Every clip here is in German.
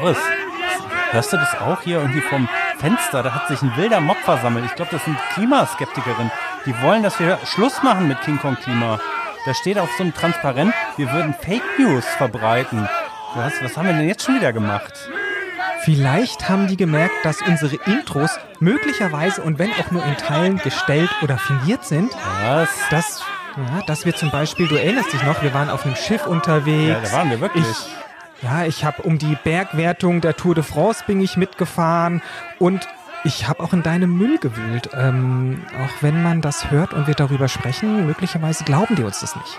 Boris, hörst du das auch hier irgendwie vom Fenster? Da hat sich ein wilder Mob versammelt. Ich glaube, das sind Klimaskeptikerinnen. Die wollen, dass wir Schluss machen mit King Kong Klima. Da steht auf so einem Transparent, wir würden Fake News verbreiten. Was, was haben wir denn jetzt schon wieder gemacht? Vielleicht haben die gemerkt, dass unsere Intros möglicherweise und wenn auch nur in Teilen gestellt oder fingiert sind. Was? Dass, ja, dass wir zum Beispiel, du erinnerst dich noch, wir waren auf einem Schiff unterwegs. Ja, da waren wir wirklich. Ich, ja, ich habe um die Bergwertung der Tour de France bin ich mitgefahren und ich habe auch in deinem Müll gewühlt. Ähm, auch wenn man das hört und wir darüber sprechen, möglicherweise glauben die uns das nicht.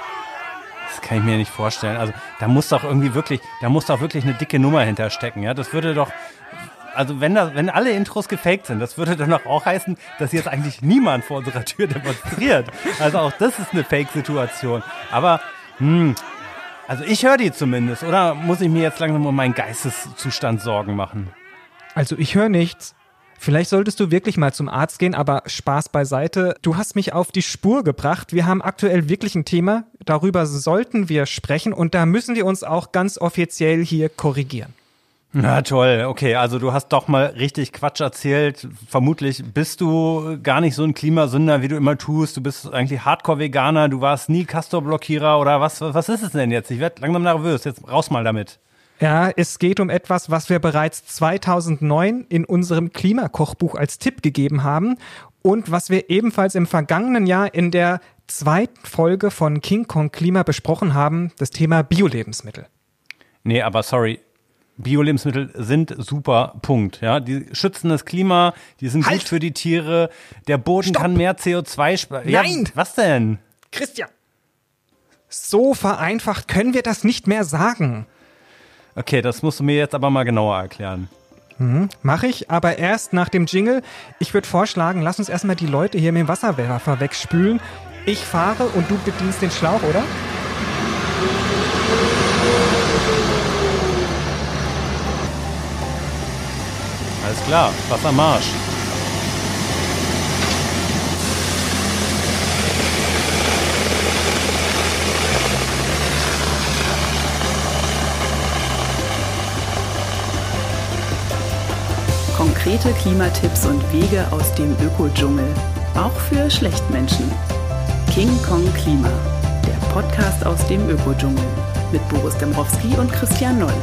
Das kann ich mir nicht vorstellen. Also da muss doch irgendwie wirklich, da muss doch wirklich eine dicke Nummer hinterstecken. Ja, das würde doch, also wenn da, wenn alle Intros gefaked sind, das würde dann auch heißen, dass jetzt eigentlich niemand vor unserer Tür demonstriert. Also auch das ist eine Fake-Situation. Aber hm, also ich höre die zumindest. Oder muss ich mir jetzt langsam um meinen Geisteszustand Sorgen machen? Also ich höre nichts. Vielleicht solltest du wirklich mal zum Arzt gehen, aber Spaß beiseite. Du hast mich auf die Spur gebracht. Wir haben aktuell wirklich ein Thema. Darüber sollten wir sprechen und da müssen wir uns auch ganz offiziell hier korrigieren. Na toll, okay, also du hast doch mal richtig Quatsch erzählt. Vermutlich bist du gar nicht so ein Klimasünder, wie du immer tust. Du bist eigentlich Hardcore-Veganer, du warst nie Castor-Blockierer oder was, was ist es denn jetzt? Ich werde langsam nervös, jetzt raus mal damit. Ja, es geht um etwas, was wir bereits 2009 in unserem Klimakochbuch als Tipp gegeben haben und was wir ebenfalls im vergangenen Jahr in der zweiten Folge von King Kong Klima besprochen haben, das Thema Biolebensmittel. Nee, aber sorry, Biolebensmittel sind super, Punkt. Ja, die schützen das Klima, die sind halt. gut für die Tiere, der Boden Stopp. kann mehr CO2 sparen. Nein! Ja, was denn? Christian! So vereinfacht können wir das nicht mehr sagen. Okay, das musst du mir jetzt aber mal genauer erklären. Mhm, Mache ich, aber erst nach dem Jingle. Ich würde vorschlagen, lass uns erstmal die Leute hier mit dem Wasserwerfer wegspülen. Ich fahre und du bedienst den Schlauch, oder? Alles klar, Wassermarsch. Konkrete Klimatipps und Wege aus dem Ökodschungel. Auch für Schlechtmenschen. King Kong Klima. Der Podcast aus dem Ökodschungel. Mit Boris Dembrowski und Christian Noll.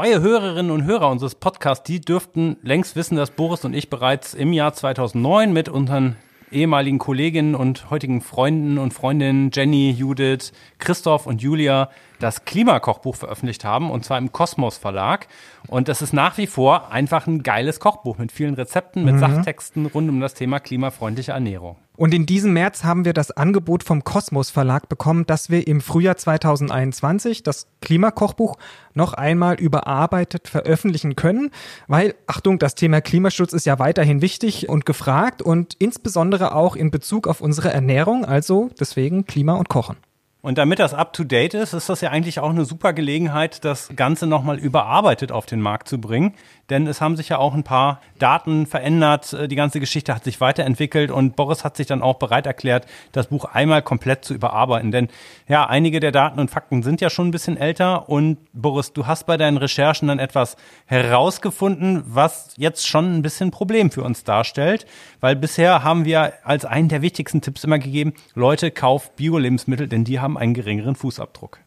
Treue Hörerinnen und Hörer unseres Podcasts, die dürften längst wissen, dass Boris und ich bereits im Jahr 2009 mit unseren ehemaligen Kolleginnen und heutigen Freunden und Freundinnen Jenny, Judith, Christoph und Julia das Klimakochbuch veröffentlicht haben, und zwar im Kosmos Verlag. Und das ist nach wie vor einfach ein geiles Kochbuch mit vielen Rezepten, mit mhm. Sachtexten rund um das Thema klimafreundliche Ernährung. Und in diesem März haben wir das Angebot vom Kosmos Verlag bekommen, dass wir im Frühjahr 2021 das Klimakochbuch noch einmal überarbeitet veröffentlichen können, weil, Achtung, das Thema Klimaschutz ist ja weiterhin wichtig und gefragt und insbesondere auch in Bezug auf unsere Ernährung, also deswegen Klima und Kochen. Und damit das up-to-date ist, ist das ja eigentlich auch eine super Gelegenheit, das Ganze nochmal überarbeitet auf den Markt zu bringen. Denn es haben sich ja auch ein paar Daten verändert, die ganze Geschichte hat sich weiterentwickelt und Boris hat sich dann auch bereit erklärt, das Buch einmal komplett zu überarbeiten. Denn ja, einige der Daten und Fakten sind ja schon ein bisschen älter und Boris, du hast bei deinen Recherchen dann etwas herausgefunden, was jetzt schon ein bisschen Problem für uns darstellt, weil bisher haben wir als einen der wichtigsten Tipps immer gegeben, Leute, kauft Bio-Lebensmittel, denn die haben haben einen geringeren Fußabdruck.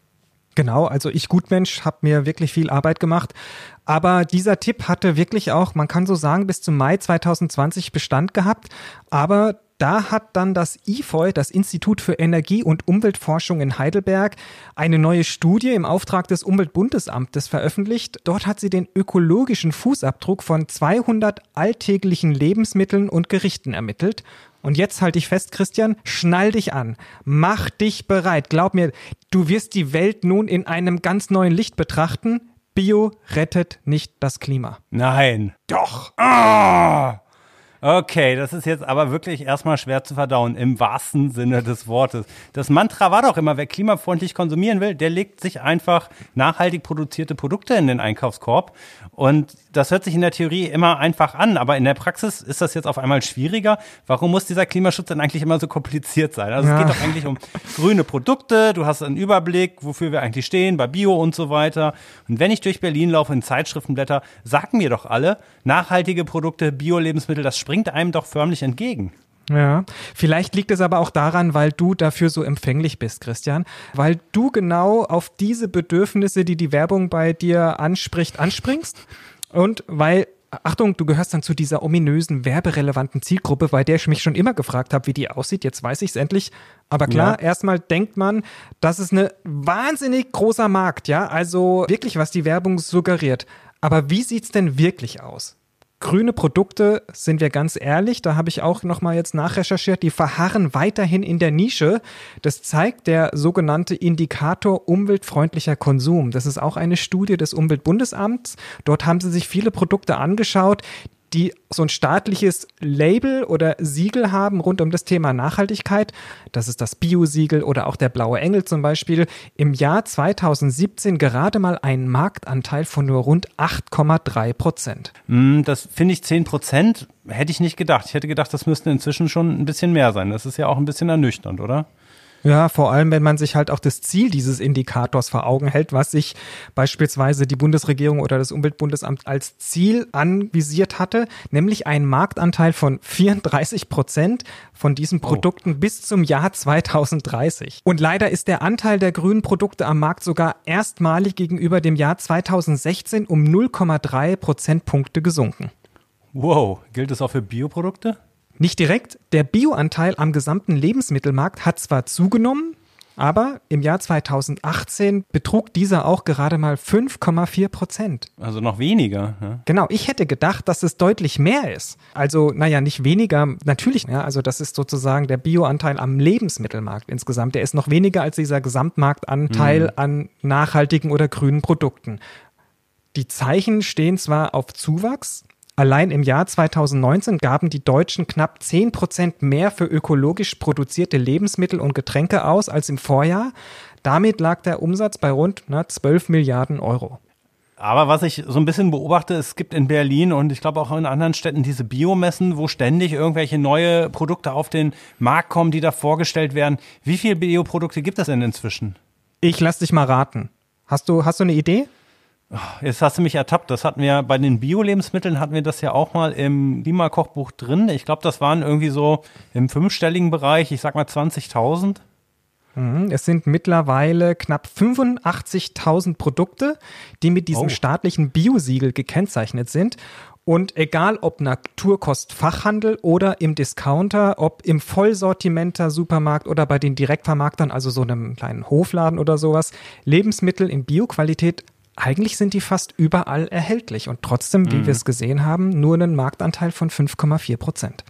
Genau, also ich Gutmensch habe mir wirklich viel Arbeit gemacht. Aber dieser Tipp hatte wirklich auch, man kann so sagen, bis zum Mai 2020 Bestand gehabt. Aber da hat dann das IFOI, das Institut für Energie- und Umweltforschung in Heidelberg, eine neue Studie im Auftrag des Umweltbundesamtes veröffentlicht. Dort hat sie den ökologischen Fußabdruck von 200 alltäglichen Lebensmitteln und Gerichten ermittelt. Und jetzt halte ich fest, Christian, schnall dich an. Mach dich bereit. Glaub mir, du wirst die Welt nun in einem ganz neuen Licht betrachten. Bio rettet nicht das Klima. Nein. Doch. Ah! Okay, das ist jetzt aber wirklich erstmal schwer zu verdauen, im wahrsten Sinne des Wortes. Das Mantra war doch immer, wer klimafreundlich konsumieren will, der legt sich einfach nachhaltig produzierte Produkte in den Einkaufskorb. Und das hört sich in der Theorie immer einfach an, aber in der Praxis ist das jetzt auf einmal schwieriger. Warum muss dieser Klimaschutz denn eigentlich immer so kompliziert sein? Also ja. es geht doch eigentlich um grüne Produkte, du hast einen Überblick, wofür wir eigentlich stehen, bei Bio und so weiter. Und wenn ich durch Berlin laufe in Zeitschriftenblätter, sagen mir doch alle, nachhaltige Produkte, Bio-Lebensmittel, das springt einem doch förmlich entgegen. Ja, vielleicht liegt es aber auch daran, weil du dafür so empfänglich bist, Christian, weil du genau auf diese Bedürfnisse, die die Werbung bei dir anspricht, anspringst und weil Achtung, du gehörst dann zu dieser ominösen werberelevanten Zielgruppe, bei der ich mich schon immer gefragt habe, wie die aussieht. Jetzt weiß ich es endlich. Aber klar, ja. erstmal denkt man, das ist ein wahnsinnig großer Markt, ja. Also wirklich, was die Werbung suggeriert. Aber wie sieht's denn wirklich aus? Grüne Produkte, sind wir ganz ehrlich, da habe ich auch nochmal jetzt nachrecherchiert, die verharren weiterhin in der Nische. Das zeigt der sogenannte Indikator umweltfreundlicher Konsum. Das ist auch eine Studie des Umweltbundesamts. Dort haben sie sich viele Produkte angeschaut, die so ein staatliches Label oder Siegel haben rund um das Thema Nachhaltigkeit. Das ist das Bio-Siegel oder auch der Blaue Engel zum Beispiel. Im Jahr 2017 gerade mal einen Marktanteil von nur rund 8,3 Prozent. Mm, das finde ich 10 Prozent. Hätte ich nicht gedacht. Ich hätte gedacht, das müssten inzwischen schon ein bisschen mehr sein. Das ist ja auch ein bisschen ernüchternd, oder? Ja, vor allem, wenn man sich halt auch das Ziel dieses Indikators vor Augen hält, was sich beispielsweise die Bundesregierung oder das Umweltbundesamt als Ziel anvisiert hatte, nämlich einen Marktanteil von 34 Prozent von diesen oh. Produkten oh. bis zum Jahr 2030. Und leider ist der Anteil der grünen Produkte am Markt sogar erstmalig gegenüber dem Jahr 2016 um 0,3 Prozentpunkte gesunken. Wow, gilt das auch für Bioprodukte? Nicht direkt. Der Bioanteil am gesamten Lebensmittelmarkt hat zwar zugenommen, aber im Jahr 2018 betrug dieser auch gerade mal 5,4 Prozent. Also noch weniger. Ja. Genau, ich hätte gedacht, dass es deutlich mehr ist. Also, naja, nicht weniger, natürlich, ja, also das ist sozusagen der Bioanteil am Lebensmittelmarkt insgesamt. Der ist noch weniger als dieser Gesamtmarktanteil mhm. an nachhaltigen oder grünen Produkten. Die Zeichen stehen zwar auf Zuwachs, Allein im Jahr 2019 gaben die Deutschen knapp 10 Prozent mehr für ökologisch produzierte Lebensmittel und Getränke aus als im Vorjahr. Damit lag der Umsatz bei rund na, 12 Milliarden Euro. Aber was ich so ein bisschen beobachte, es gibt in Berlin und ich glaube auch in anderen Städten diese Biomessen, wo ständig irgendwelche neue Produkte auf den Markt kommen, die da vorgestellt werden. Wie viele Bioprodukte gibt es denn inzwischen? Ich lass dich mal raten. Hast du, hast du eine Idee? Jetzt hast du mich ertappt. Das hatten wir bei den Bio-Lebensmitteln hatten wir das ja auch mal im Klimakochbuch drin. Ich glaube, das waren irgendwie so im fünfstelligen Bereich, ich sag mal 20.000. Mhm, es sind mittlerweile knapp 85.000 Produkte, die mit diesem oh. staatlichen Biosiegel gekennzeichnet sind. Und egal ob Naturkostfachhandel oder im Discounter, ob im Vollsortimenter Supermarkt oder bei den Direktvermarktern, also so einem kleinen Hofladen oder sowas, Lebensmittel in Bioqualität eigentlich sind die fast überall erhältlich und trotzdem, wie mhm. wir es gesehen haben, nur einen Marktanteil von 5,4 Prozent.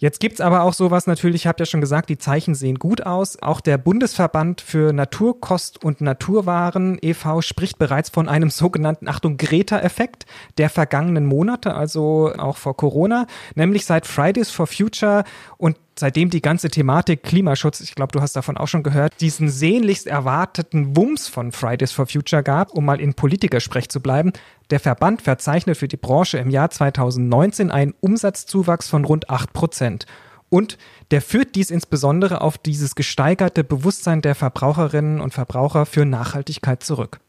Jetzt gibt's aber auch sowas, natürlich, ich habe ja schon gesagt, die Zeichen sehen gut aus. Auch der Bundesverband für Naturkost und Naturwaren e.V. spricht bereits von einem sogenannten, Achtung, Greta-Effekt der vergangenen Monate, also auch vor Corona, nämlich seit Fridays for Future und seitdem die ganze Thematik Klimaschutz, ich glaube, du hast davon auch schon gehört, diesen sehnlichst erwarteten Wumms von Fridays for Future gab, um mal in Politikersprech zu bleiben. Der Verband verzeichnet für die Branche im Jahr 2019 einen Umsatzzuwachs von rund 8 Prozent. Und der führt dies insbesondere auf dieses gesteigerte Bewusstsein der Verbraucherinnen und Verbraucher für Nachhaltigkeit zurück.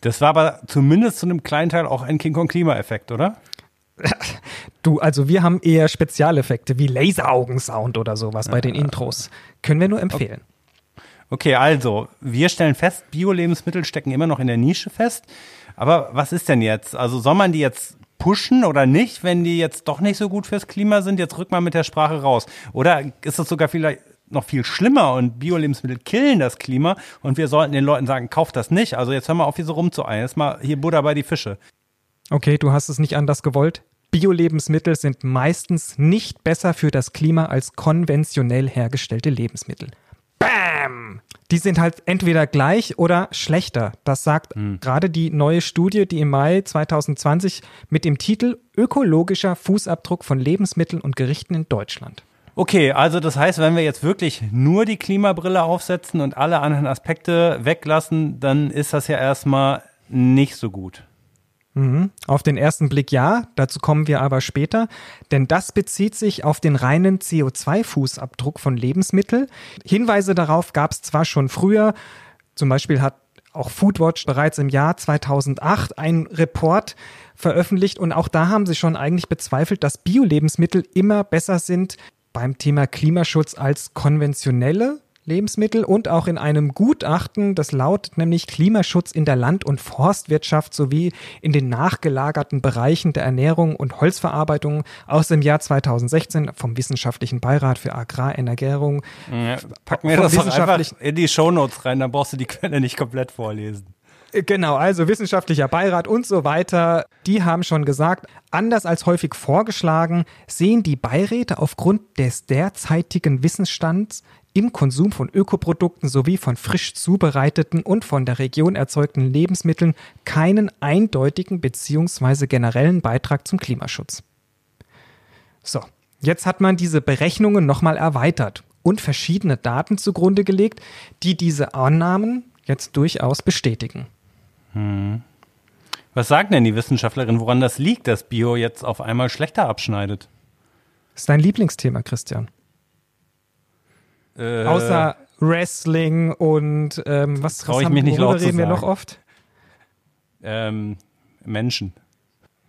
Das war aber zumindest zu einem kleinen Teil auch ein King Kong-Klimaeffekt, oder? Du, also wir haben eher Spezialeffekte wie Laseraugensound oder sowas bei den Intros. Können wir nur empfehlen. Okay, also wir stellen fest, Bio-Lebensmittel stecken immer noch in der Nische fest. Aber was ist denn jetzt? Also soll man die jetzt pushen oder nicht, wenn die jetzt doch nicht so gut fürs Klima sind? Jetzt rück mal mit der Sprache raus. Oder ist das sogar vielleicht noch viel schlimmer und Bio-Lebensmittel killen das Klima und wir sollten den Leuten sagen, kauft das nicht. Also jetzt hör mal auf, hier so rumzueilen. Jetzt mal hier Buddha bei die Fische. Okay, du hast es nicht anders gewollt. Bio-Lebensmittel sind meistens nicht besser für das Klima als konventionell hergestellte Lebensmittel. Bam! die sind halt entweder gleich oder schlechter. Das sagt mhm. gerade die neue Studie, die im Mai 2020 mit dem Titel Ökologischer Fußabdruck von Lebensmitteln und Gerichten in Deutschland. Okay, also das heißt, wenn wir jetzt wirklich nur die Klimabrille aufsetzen und alle anderen Aspekte weglassen, dann ist das ja erstmal nicht so gut. Mhm. Auf den ersten Blick ja, dazu kommen wir aber später, denn das bezieht sich auf den reinen CO2-Fußabdruck von Lebensmitteln. Hinweise darauf gab es zwar schon früher, zum Beispiel hat auch Foodwatch bereits im Jahr 2008 einen Report veröffentlicht und auch da haben sie schon eigentlich bezweifelt, dass Bio-Lebensmittel immer besser sind beim Thema Klimaschutz als konventionelle Lebensmittel und auch in einem Gutachten, das lautet nämlich Klimaschutz in der Land- und Forstwirtschaft sowie in den nachgelagerten Bereichen der Ernährung und Holzverarbeitung aus dem Jahr 2016 vom Wissenschaftlichen Beirat für Agrarernährung. Ja, pack mir das einfach in die Shownotes rein, dann brauchst du die Quelle nicht komplett vorlesen. Genau, also wissenschaftlicher Beirat und so weiter, die haben schon gesagt, anders als häufig vorgeschlagen, sehen die Beiräte aufgrund des derzeitigen Wissensstands im Konsum von Ökoprodukten sowie von frisch zubereiteten und von der Region erzeugten Lebensmitteln keinen eindeutigen bzw. generellen Beitrag zum Klimaschutz. So, jetzt hat man diese Berechnungen nochmal erweitert und verschiedene Daten zugrunde gelegt, die diese Annahmen jetzt durchaus bestätigen. Hm. Was sagen denn die Wissenschaftlerinnen, woran das liegt, dass Bio jetzt auf einmal schlechter abschneidet? Das ist dein Lieblingsthema, Christian. Äh, Außer Wrestling und ähm, was, was ich haben, mich nicht laut reden wir noch oft? Ähm, Menschen.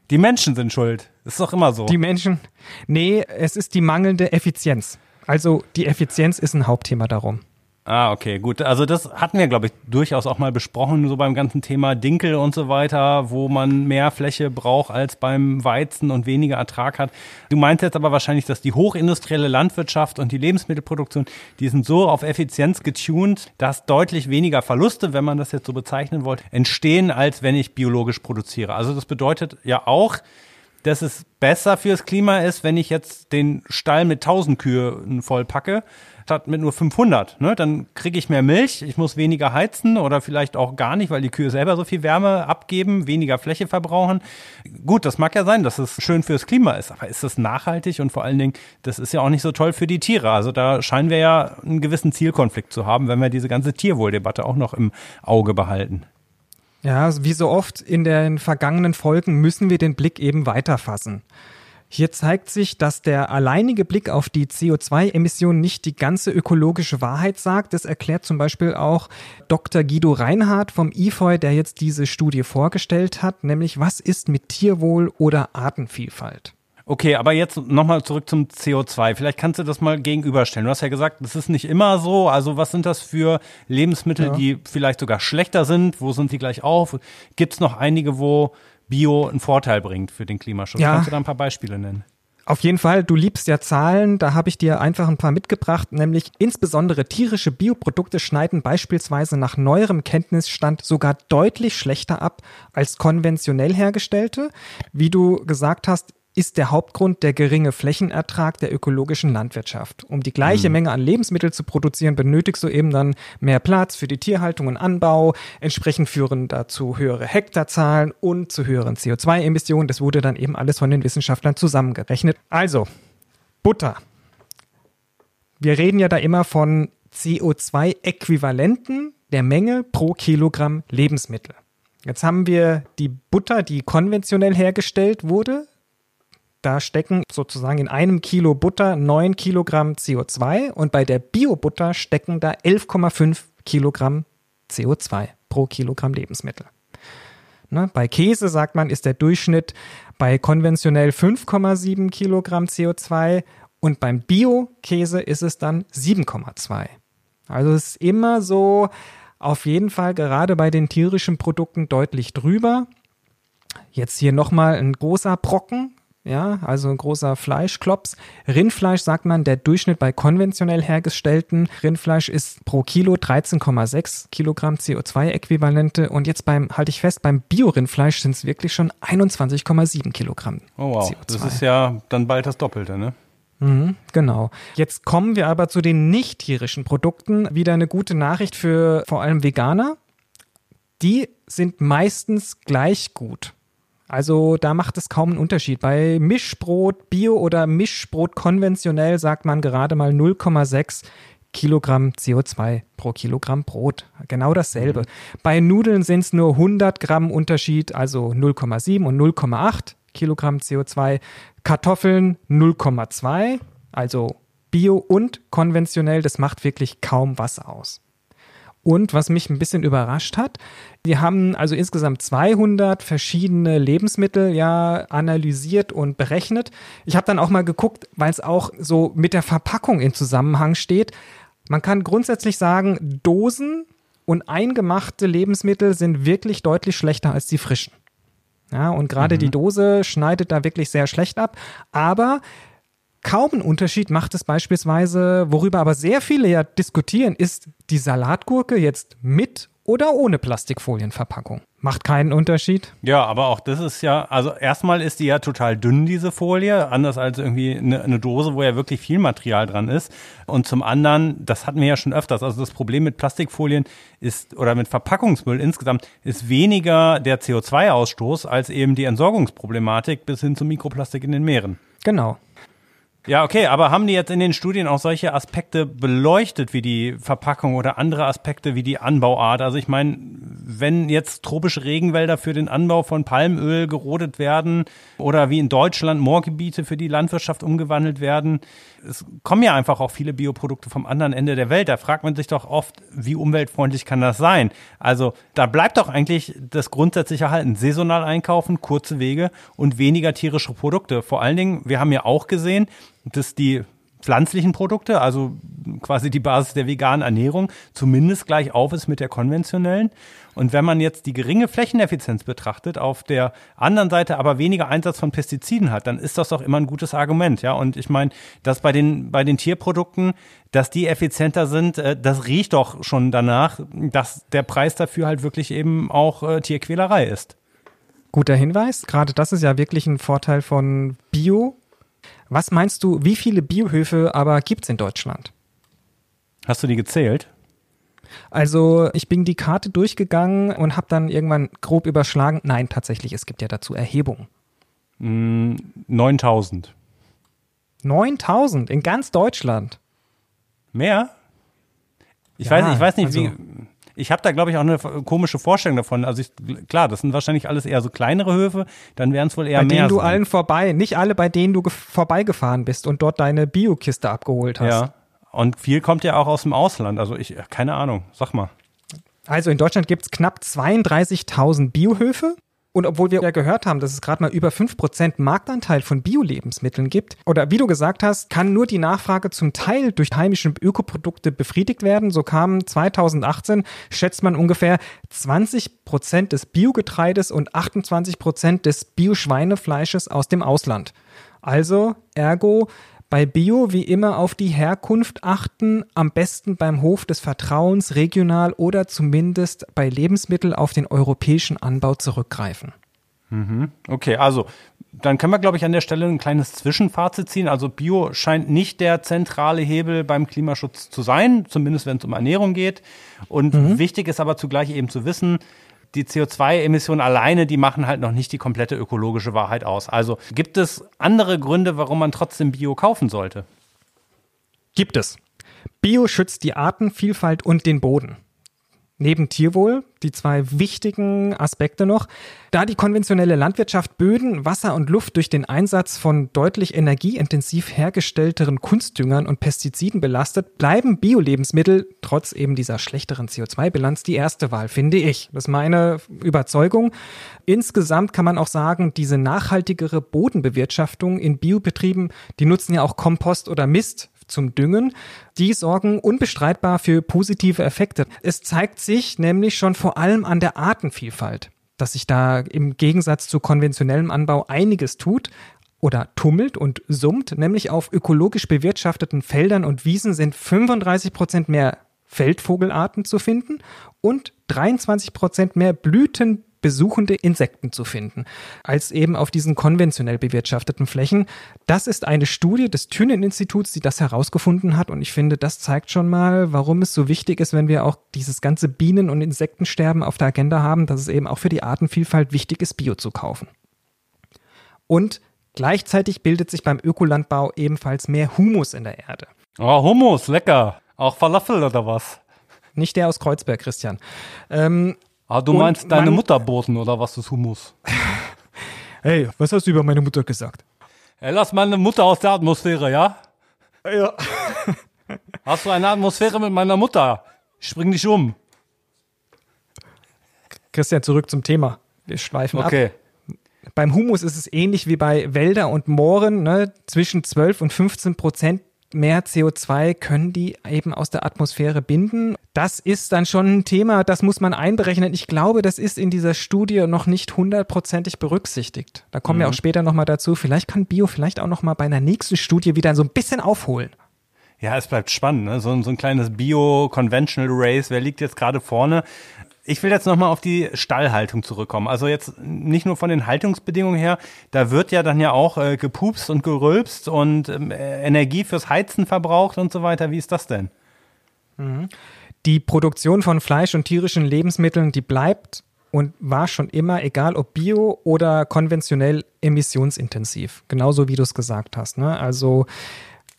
Die Menschen sind schuld. Ist doch immer so. Die Menschen. Nee, es ist die mangelnde Effizienz. Also die Effizienz ist ein Hauptthema darum. Ah, okay, gut. Also das hatten wir, glaube ich, durchaus auch mal besprochen, so beim ganzen Thema Dinkel und so weiter, wo man mehr Fläche braucht als beim Weizen und weniger Ertrag hat. Du meinst jetzt aber wahrscheinlich, dass die hochindustrielle Landwirtschaft und die Lebensmittelproduktion, die sind so auf Effizienz getuned, dass deutlich weniger Verluste, wenn man das jetzt so bezeichnen wollte, entstehen, als wenn ich biologisch produziere. Also das bedeutet ja auch, dass es besser fürs Klima ist, wenn ich jetzt den Stall mit 1000 Kühen voll packe, statt mit nur 500. Ne? Dann kriege ich mehr Milch, ich muss weniger heizen oder vielleicht auch gar nicht, weil die Kühe selber so viel Wärme abgeben, weniger Fläche verbrauchen. Gut, das mag ja sein, dass es schön fürs Klima ist, aber ist das nachhaltig und vor allen Dingen, das ist ja auch nicht so toll für die Tiere. Also da scheinen wir ja einen gewissen Zielkonflikt zu haben, wenn wir diese ganze Tierwohldebatte auch noch im Auge behalten. Ja, wie so oft in den vergangenen Folgen müssen wir den Blick eben weiterfassen. Hier zeigt sich, dass der alleinige Blick auf die CO2-Emissionen nicht die ganze ökologische Wahrheit sagt. Das erklärt zum Beispiel auch Dr. Guido Reinhardt vom IFOI, der jetzt diese Studie vorgestellt hat, nämlich was ist mit Tierwohl oder Artenvielfalt? Okay, aber jetzt nochmal zurück zum CO2. Vielleicht kannst du das mal gegenüberstellen. Du hast ja gesagt, das ist nicht immer so. Also was sind das für Lebensmittel, ja. die vielleicht sogar schlechter sind? Wo sind die gleich auf? Gibt es noch einige, wo Bio einen Vorteil bringt für den Klimaschutz. Ja. Kannst du da ein paar Beispiele nennen? Auf jeden Fall, du liebst ja Zahlen, da habe ich dir einfach ein paar mitgebracht, nämlich insbesondere tierische Bioprodukte schneiden beispielsweise nach neuerem Kenntnisstand sogar deutlich schlechter ab als konventionell hergestellte. Wie du gesagt hast, ist der Hauptgrund der geringe Flächenertrag der ökologischen Landwirtschaft. Um die gleiche mhm. Menge an Lebensmittel zu produzieren, benötigst du eben dann mehr Platz für die Tierhaltung und Anbau. Entsprechend führen dazu höhere Hektarzahlen und zu höheren CO2-Emissionen. Das wurde dann eben alles von den Wissenschaftlern zusammengerechnet. Also, Butter. Wir reden ja da immer von CO2-Äquivalenten der Menge pro Kilogramm Lebensmittel. Jetzt haben wir die Butter, die konventionell hergestellt wurde, da stecken sozusagen in einem Kilo Butter 9 Kilogramm CO2 und bei der Bio-Butter stecken da 11,5 Kilogramm CO2 pro Kilogramm Lebensmittel. Ne, bei Käse sagt man, ist der Durchschnitt bei konventionell 5,7 Kilogramm CO2 und beim Bio-Käse ist es dann 7,2. Also es ist immer so auf jeden Fall gerade bei den tierischen Produkten deutlich drüber. Jetzt hier nochmal ein großer Brocken, ja, also ein großer Fleischklops. Rindfleisch sagt man, der Durchschnitt bei konventionell hergestellten Rindfleisch ist pro Kilo 13,6 Kilogramm CO2-Äquivalente und jetzt beim, halte ich fest, beim Bio-Rindfleisch sind es wirklich schon 21,7 Kilogramm. Oh wow, CO2. das ist ja dann bald das Doppelte, ne? Mhm, genau. Jetzt kommen wir aber zu den nicht tierischen Produkten. Wieder eine gute Nachricht für vor allem Veganer. Die sind meistens gleich gut. Also da macht es kaum einen Unterschied. Bei Mischbrot Bio oder Mischbrot konventionell sagt man gerade mal 0,6 Kilogramm CO2 pro Kilogramm Brot. Genau dasselbe. Mhm. Bei Nudeln sind es nur 100 Gramm Unterschied, also 0,7 und 0,8 Kilogramm CO2. Kartoffeln 0,2, also Bio und konventionell, das macht wirklich kaum was aus. Und was mich ein bisschen überrascht hat, wir haben also insgesamt 200 verschiedene Lebensmittel ja analysiert und berechnet. Ich habe dann auch mal geguckt, weil es auch so mit der Verpackung in Zusammenhang steht. Man kann grundsätzlich sagen, Dosen und eingemachte Lebensmittel sind wirklich deutlich schlechter als die frischen. Ja, und gerade mhm. die Dose schneidet da wirklich sehr schlecht ab. Aber kaum einen Unterschied macht es beispielsweise, worüber aber sehr viele ja diskutieren, ist die Salatgurke jetzt mit oder ohne Plastikfolienverpackung. Macht keinen Unterschied. Ja, aber auch das ist ja, also erstmal ist die ja total dünn, diese Folie, anders als irgendwie eine, eine, Dose, wo ja wirklich viel Material dran ist. Und zum anderen, das hatten wir ja schon öfters, also das Problem mit Plastikfolien ist, oder mit Verpackungsmüll insgesamt, ist weniger der CO2-Ausstoß als eben die Entsorgungsproblematik bis hin zum Mikroplastik in den Meeren. Genau. Ja, okay, aber haben die jetzt in den Studien auch solche Aspekte beleuchtet, wie die Verpackung oder andere Aspekte wie die Anbauart? Also ich meine, wenn jetzt tropische Regenwälder für den Anbau von Palmöl gerodet werden oder wie in Deutschland Moorgebiete für die Landwirtschaft umgewandelt werden, es kommen ja einfach auch viele Bioprodukte vom anderen Ende der Welt. Da fragt man sich doch oft, wie umweltfreundlich kann das sein? Also da bleibt doch eigentlich das grundsätzliche Halten. Saisonal einkaufen, kurze Wege und weniger tierische Produkte. Vor allen Dingen, wir haben ja auch gesehen, dass die pflanzlichen Produkte, also quasi die Basis der veganen Ernährung, zumindest gleich auf ist mit der konventionellen. Und wenn man jetzt die geringe Flächeneffizienz betrachtet, auf der anderen Seite aber weniger Einsatz von Pestiziden hat, dann ist das doch immer ein gutes Argument, ja. Und ich meine, dass bei den, bei den Tierprodukten, dass die effizienter sind, äh, das riecht doch schon danach, dass der Preis dafür halt wirklich eben auch äh, Tierquälerei ist. Guter Hinweis. Gerade das ist ja wirklich ein Vorteil von Bio. Was meinst du, wie viele Biohöfe aber gibt es in Deutschland? Hast du die gezählt? Also ich bin die Karte durchgegangen und habe dann irgendwann grob überschlagen. Nein, tatsächlich, es gibt ja dazu Erhebungen. Mm, 9000. 9000 in ganz Deutschland. Mehr? Ich ja, weiß, ich weiß nicht, also, wie. Ich habe da, glaube ich, auch eine komische Vorstellung davon. Also ich, klar, das sind wahrscheinlich alles eher so kleinere Höfe, dann wären es wohl eher bei mehr. Bei denen du sein. allen vorbei, nicht alle, bei denen du vorbeigefahren bist und dort deine Biokiste abgeholt hast. Ja. Und viel kommt ja auch aus dem Ausland. Also ich, keine Ahnung, sag mal. Also in Deutschland gibt es knapp 32.000 Biohöfe. Und obwohl wir ja gehört haben, dass es gerade mal über 5% Marktanteil von Bio-Lebensmitteln gibt, oder wie du gesagt hast, kann nur die Nachfrage zum Teil durch heimische Ökoprodukte befriedigt werden. So kamen 2018, schätzt man ungefähr 20% des Biogetreides und 28% des Bio-Schweinefleisches aus dem Ausland. Also, ergo, bei Bio wie immer auf die Herkunft achten, am besten beim Hof des Vertrauens regional oder zumindest bei Lebensmitteln auf den europäischen Anbau zurückgreifen. Mhm. Okay, also dann können wir, glaube ich, an der Stelle ein kleines Zwischenfazit ziehen. Also Bio scheint nicht der zentrale Hebel beim Klimaschutz zu sein, zumindest wenn es um Ernährung geht. Und mhm. wichtig ist aber zugleich eben zu wissen, die CO2-Emissionen alleine, die machen halt noch nicht die komplette ökologische Wahrheit aus. Also gibt es andere Gründe, warum man trotzdem Bio kaufen sollte? Gibt es. Bio schützt die Artenvielfalt und den Boden neben Tierwohl die zwei wichtigen Aspekte noch. Da die konventionelle Landwirtschaft Böden, Wasser und Luft durch den Einsatz von deutlich energieintensiv hergestellteren Kunstdüngern und Pestiziden belastet, bleiben Bio-Lebensmittel trotz eben dieser schlechteren CO2-Bilanz die erste Wahl, finde ich. Das ist meine Überzeugung. Insgesamt kann man auch sagen, diese nachhaltigere Bodenbewirtschaftung in Biobetrieben, die nutzen ja auch Kompost oder Mist zum Düngen. Die sorgen unbestreitbar für positive Effekte. Es zeigt sich nämlich schon vor allem an der Artenvielfalt, dass sich da im Gegensatz zu konventionellem Anbau einiges tut oder tummelt und summt, nämlich auf ökologisch bewirtschafteten Feldern und Wiesen sind 35 Prozent mehr Feldvogelarten zu finden und 23 Prozent mehr Blüten besuchende Insekten zu finden, als eben auf diesen konventionell bewirtschafteten Flächen. Das ist eine Studie des Thünen-Instituts, die das herausgefunden hat. Und ich finde, das zeigt schon mal, warum es so wichtig ist, wenn wir auch dieses ganze Bienen- und Insektensterben auf der Agenda haben, dass es eben auch für die Artenvielfalt wichtig ist, Bio zu kaufen. Und gleichzeitig bildet sich beim Ökolandbau ebenfalls mehr Humus in der Erde. Oh, Humus, lecker. Auch Falafel oder was? Nicht der aus Kreuzberg, Christian. Ähm, Ah, du meinst deine Mutterboten oder was ist Humus? hey, was hast du über meine Mutter gesagt? Ey, lass meine Mutter aus der Atmosphäre, ja? Ja. Hast du eine Atmosphäre mit meiner Mutter? Ich spring dich um. Christian, zurück zum Thema. Wir schweifen okay. ab. Beim Humus ist es ähnlich wie bei Wälder und Mooren. Ne? Zwischen 12 und 15 Prozent mehr CO2 können die eben aus der Atmosphäre binden. Das ist dann schon ein Thema, das muss man einberechnen. Ich glaube, das ist in dieser Studie noch nicht hundertprozentig berücksichtigt. Da kommen mhm. wir auch später nochmal dazu. Vielleicht kann Bio vielleicht auch nochmal bei einer nächsten Studie wieder so ein bisschen aufholen. Ja, es bleibt spannend, ne? so, so ein kleines Bio-Conventional Race. Wer liegt jetzt gerade vorne? Ich will jetzt nochmal auf die Stallhaltung zurückkommen. Also jetzt nicht nur von den Haltungsbedingungen her, da wird ja dann ja auch äh, gepupst und gerülpst und ähm, Energie fürs Heizen verbraucht und so weiter. Wie ist das denn? Mhm. Die Produktion von Fleisch und tierischen Lebensmitteln, die bleibt und war schon immer, egal ob bio oder konventionell, emissionsintensiv. Genauso wie du es gesagt hast. Ne? Also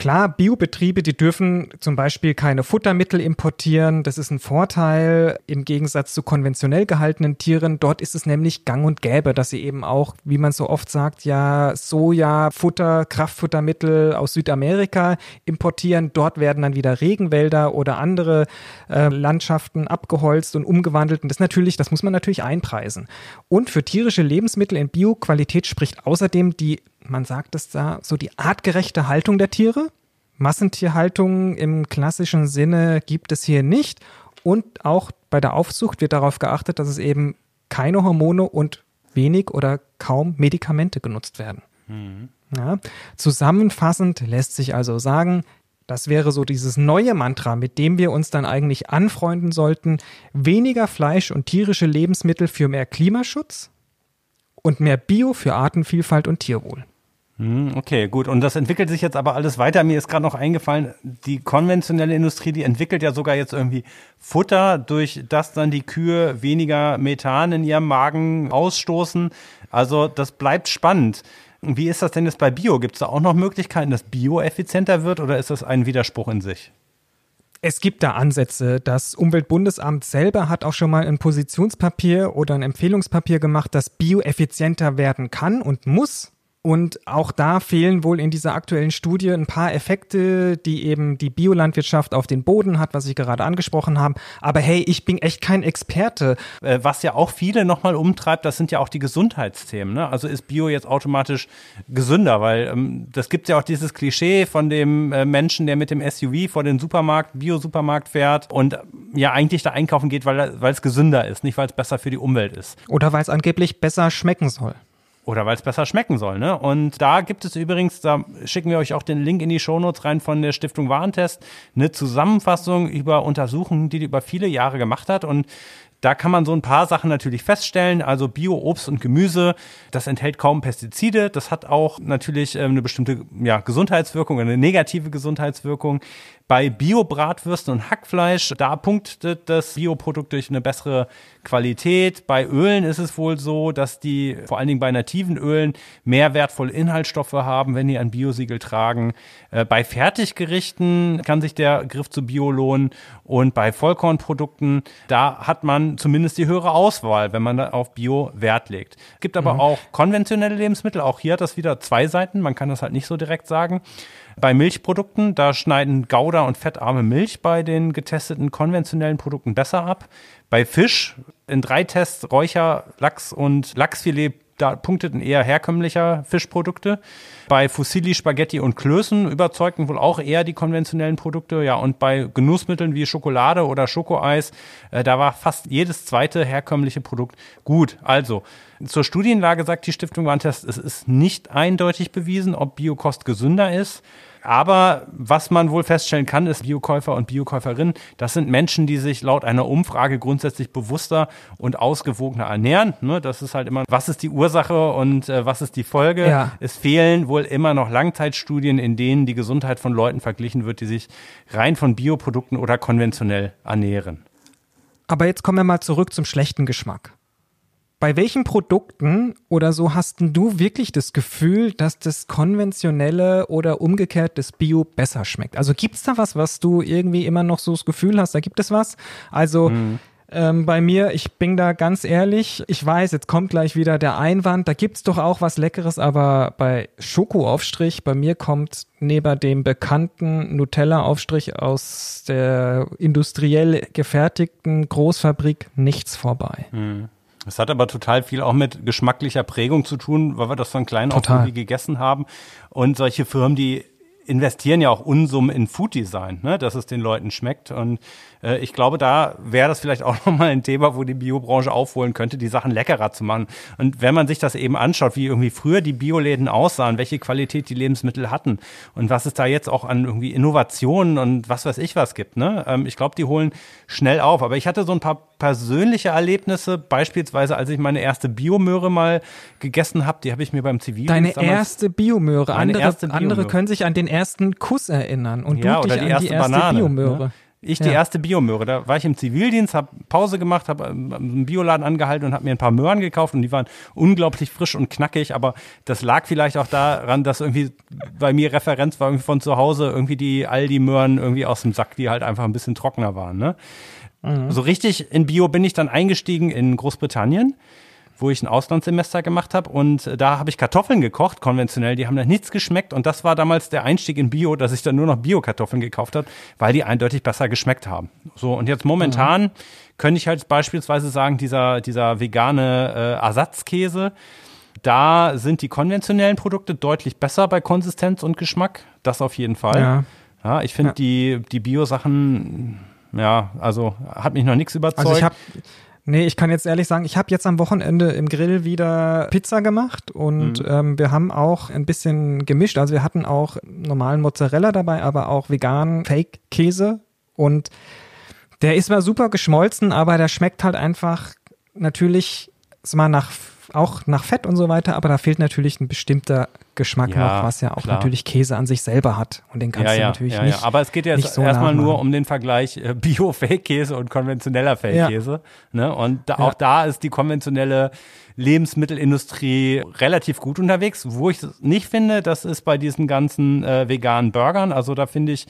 Klar, Biobetriebe, die dürfen zum Beispiel keine Futtermittel importieren. Das ist ein Vorteil im Gegensatz zu konventionell gehaltenen Tieren. Dort ist es nämlich gang und gäbe, dass sie eben auch, wie man so oft sagt, ja, Soja, Futter, Kraftfuttermittel aus Südamerika importieren. Dort werden dann wieder Regenwälder oder andere äh, Landschaften abgeholzt und umgewandelt. Und das natürlich, das muss man natürlich einpreisen. Und für tierische Lebensmittel in Bioqualität spricht außerdem die man sagt es da, so die artgerechte Haltung der Tiere. Massentierhaltung im klassischen Sinne gibt es hier nicht. Und auch bei der Aufzucht wird darauf geachtet, dass es eben keine Hormone und wenig oder kaum Medikamente genutzt werden. Mhm. Ja. Zusammenfassend lässt sich also sagen, das wäre so dieses neue Mantra, mit dem wir uns dann eigentlich anfreunden sollten. Weniger Fleisch und tierische Lebensmittel für mehr Klimaschutz und mehr Bio für Artenvielfalt und Tierwohl. Hm, okay, gut. Und das entwickelt sich jetzt aber alles weiter. Mir ist gerade noch eingefallen, die konventionelle Industrie, die entwickelt ja sogar jetzt irgendwie Futter, durch das dann die Kühe weniger Methan in ihrem Magen ausstoßen. Also das bleibt spannend. Wie ist das denn jetzt bei Bio? Gibt es da auch noch Möglichkeiten, dass Bio effizienter wird oder ist das ein Widerspruch in sich? Es gibt da Ansätze. Das Umweltbundesamt selber hat auch schon mal ein Positionspapier oder ein Empfehlungspapier gemacht, dass Bio effizienter werden kann und muss. Und auch da fehlen wohl in dieser aktuellen Studie ein paar Effekte, die eben die Biolandwirtschaft auf den Boden hat, was ich gerade angesprochen habe. Aber hey, ich bin echt kein Experte. Äh, was ja auch viele nochmal umtreibt, das sind ja auch die Gesundheitsthemen. Ne? Also ist Bio jetzt automatisch gesünder? Weil ähm, das gibt ja auch dieses Klischee von dem äh, Menschen, der mit dem SUV vor den Supermarkt, Bio-Supermarkt fährt und äh, ja eigentlich da einkaufen geht, weil es gesünder ist, nicht weil es besser für die Umwelt ist. Oder weil es angeblich besser schmecken soll. Oder weil es besser schmecken soll, ne? Und da gibt es übrigens, da schicken wir euch auch den Link in die Shownotes rein von der Stiftung Warentest, eine Zusammenfassung über Untersuchungen, die die über viele Jahre gemacht hat. Und da kann man so ein paar Sachen natürlich feststellen. Also Bio-Obst und Gemüse, das enthält kaum Pestizide. Das hat auch natürlich ähm, eine bestimmte ja, Gesundheitswirkung, eine negative Gesundheitswirkung. Bei Bio-Bratwürsten und Hackfleisch, da punktet das Bioprodukt durch eine bessere Qualität. Bei Ölen ist es wohl so, dass die vor allen Dingen bei nativen Ölen mehr wertvolle Inhaltsstoffe haben, wenn die ein Biosiegel tragen. Äh, bei Fertiggerichten kann sich der Griff zu Bio lohnen und bei Vollkornprodukten, da hat man zumindest die höhere Auswahl, wenn man da auf Bio Wert legt. Es gibt aber mhm. auch konventionelle Lebensmittel, auch hier hat das wieder zwei Seiten, man kann das halt nicht so direkt sagen. Bei Milchprodukten, da schneiden Gouda und fettarme Milch bei den getesteten konventionellen Produkten besser ab. Bei Fisch in drei Tests Räucher, Lachs und Lachsfilet da punkteten eher herkömmlicher Fischprodukte. Bei Fusilli, Spaghetti und Klößen überzeugten wohl auch eher die konventionellen Produkte. Ja, und bei Genussmitteln wie Schokolade oder Schokoeis, äh, da war fast jedes zweite herkömmliche Produkt gut. Also, Zur Studienlage sagt die Stiftung Warentest, es ist nicht eindeutig bewiesen, ob Biokost gesünder ist. Aber was man wohl feststellen kann, ist Biokäufer und Biokäuferinnen, das sind Menschen, die sich laut einer Umfrage grundsätzlich bewusster und ausgewogener ernähren. Ne, das ist halt immer, was ist die Ursache und äh, was ist die Folge? Ja. Es fehlen wohl immer noch Langzeitstudien, in denen die Gesundheit von Leuten verglichen wird, die sich rein von Bioprodukten oder konventionell ernähren. Aber jetzt kommen wir mal zurück zum schlechten Geschmack. Bei welchen Produkten oder so hast denn du wirklich das Gefühl, dass das konventionelle oder umgekehrt das Bio besser schmeckt? Also gibt es da was, was du irgendwie immer noch so das Gefühl hast, da gibt es was? Also ähm, bei mir, ich bin da ganz ehrlich, ich weiß, jetzt kommt gleich wieder der Einwand, da gibt's doch auch was Leckeres, aber bei Schokoaufstrich, bei mir kommt neben dem bekannten Nutella-Aufstrich aus der industriell gefertigten Großfabrik nichts vorbei. Es hat aber total viel auch mit geschmacklicher Prägung zu tun, weil wir das von klein auf irgendwie gegessen haben. Und solche Firmen, die investieren ja auch Unsummen in Food Design, ne, dass es den Leuten schmeckt. Und äh, ich glaube, da wäre das vielleicht auch nochmal ein Thema, wo die Biobranche aufholen könnte, die Sachen leckerer zu machen. Und wenn man sich das eben anschaut, wie irgendwie früher die Bioläden aussahen, welche Qualität die Lebensmittel hatten und was es da jetzt auch an irgendwie Innovationen und was weiß ich was gibt, ne, ähm, ich glaube, die holen schnell auf. Aber ich hatte so ein paar persönliche Erlebnisse, beispielsweise als ich meine erste Biomöhre mal gegessen habe, die habe ich mir beim Zivildienst Deine erste Biomöhre. Andere, erste andere können sich an den ersten Kuss erinnern und ja, du dich die an erste, die erste Banane. Biomöhre. Ne? Ich die Ja. erste Biomöhre. Da war ich im Zivildienst, habe Pause gemacht, habe im Bioladen angehalten und habe mir ein paar Möhren gekauft und die waren unglaublich frisch und knackig. Aber das lag vielleicht auch daran, dass irgendwie bei mir Referenz war irgendwie von zu Hause irgendwie die Aldi-Möhren irgendwie aus dem Sack, die halt einfach ein bisschen trockener waren. Ne? So richtig in Bio bin ich dann eingestiegen in Großbritannien wo ich ein Auslandssemester gemacht habe und äh, da habe ich Kartoffeln gekocht, konventionell, die haben da nichts geschmeckt und das war damals der Einstieg in Bio, dass ich dann nur noch Bio-Kartoffeln gekauft habe, weil die eindeutig besser geschmeckt haben. So und jetzt momentan könnte ich halt beispielsweise sagen, dieser, dieser vegane äh, Ersatzkäse, da sind die konventionellen Produkte deutlich besser bei Konsistenz und Geschmack, das auf jeden Fall. Ja. Ja, ich finde Ja. die, die Bio-Sachen, ja, also hat mich noch nichts überzeugt. Also ich habe Nee, ich kann jetzt ehrlich sagen, ich habe jetzt am Wochenende im Grill wieder Pizza gemacht und Mhm. ähm, wir haben auch ein bisschen gemischt. Also wir hatten auch normalen Mozzarella dabei, aber auch veganen Fake-Käse und der ist zwar super geschmolzen, aber der schmeckt halt einfach natürlich mal nach auch nach Fett und so weiter, aber da fehlt natürlich ein bestimmter Geschmack Ja, noch, was ja auch klar. natürlich Käse an sich selber hat und den kannst du natürlich ja, nicht. Ja. Aber es geht jetzt so erstmal nur um den Vergleich äh, Bio-Fake-Käse und konventioneller Fake-Käse. Ne? Und da, Ja. auch da ist die konventionelle Lebensmittelindustrie relativ gut unterwegs. Wo ich es nicht finde, das ist bei diesen ganzen äh, veganen Burgern. Also da finde ich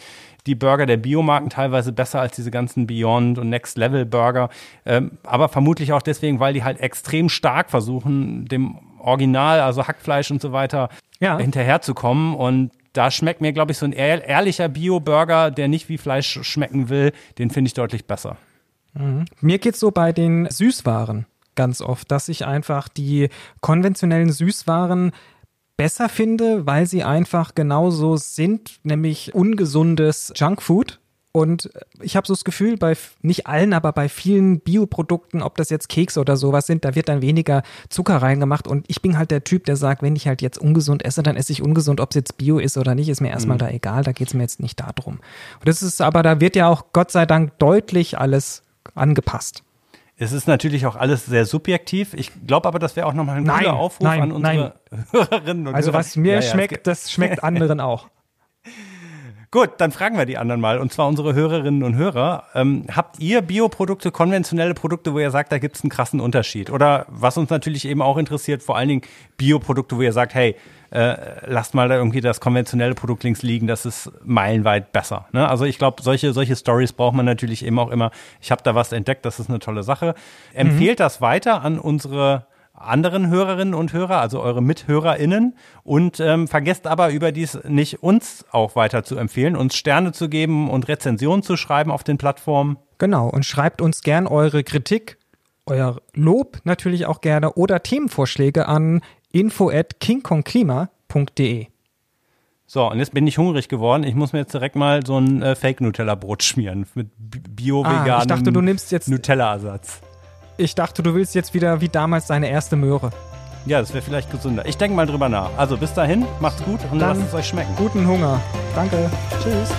die Burger der Biomarken teilweise besser als diese ganzen Beyond und Next Level Burger. Ähm, aber vermutlich auch deswegen, weil die halt extrem stark versuchen, dem Original, also Hackfleisch und so weiter, Ja. hinterherzukommen. Und da schmeckt mir, glaube ich, so ein ehr ehrlicher Bio-Burger, der nicht wie Fleisch schmecken will, den finde ich deutlich besser. Mir geht's so bei den Süßwaren ganz oft, dass ich einfach die konventionellen Süßwaren besser finde, weil sie einfach genauso sind, nämlich ungesundes Junkfood. Und ich habe so das Gefühl, bei nicht allen, aber bei vielen Bioprodukten, ob das jetzt Kekse oder sowas sind, da wird dann weniger Zucker reingemacht. Und ich bin halt der Typ, der sagt, wenn ich halt jetzt ungesund esse, dann esse ich ungesund, ob es jetzt Bio ist oder nicht, ist mir erstmal da egal. Da geht's mir jetzt nicht darum. Und das ist aber, da wird ja auch Gott sei Dank deutlich alles angepasst. Es ist natürlich auch alles sehr subjektiv. Ich glaube aber, das wäre auch nochmal ein Nein, guter Aufruf nein, an unsere Hörerinnen und Also Hörer. was mir Ja, ja, es schmeckt, geht- das schmeckt anderen auch. Gut, dann fragen wir die anderen mal, und zwar unsere Hörerinnen und Hörer. Ähm, habt ihr Bioprodukte, konventionelle Produkte, wo ihr sagt, da gibt es einen krassen Unterschied? Oder was uns natürlich eben auch interessiert, vor allen Dingen Bioprodukte, wo ihr sagt, hey, äh, lasst mal da irgendwie das konventionelle Produkt links liegen, das ist meilenweit besser. Ne? Also ich glaube, solche, solche Stories braucht man natürlich eben auch immer. Ich habe da was entdeckt, das ist eine tolle Sache. Empfehlt das weiter an unsere anderen Hörerinnen und Hörer, also eure MithörerInnen. Und ähm, vergesst aber überdies nicht, uns auch weiter zu empfehlen, uns Sterne zu geben und Rezensionen zu schreiben auf den Plattformen. Genau. Und schreibt uns gern eure Kritik, euer Lob natürlich auch gerne oder Themenvorschläge an info at kingkongklima.de. So, und jetzt bin ich hungrig geworden. Ich muss mir jetzt direkt mal so ein äh, Fake-Nutella-Brot schmieren mit bi- bio-veganem Ah, ich dachte, du nimmst jetzt- Nutella-Ersatz. Ich dachte, du willst jetzt wieder wie damals deine erste Möhre. Ja, das wäre vielleicht gesünder. Ich denke mal drüber nach. Also bis dahin, macht's gut und Dann lasst es euch schmecken. Guten Hunger. Danke. Tschüss.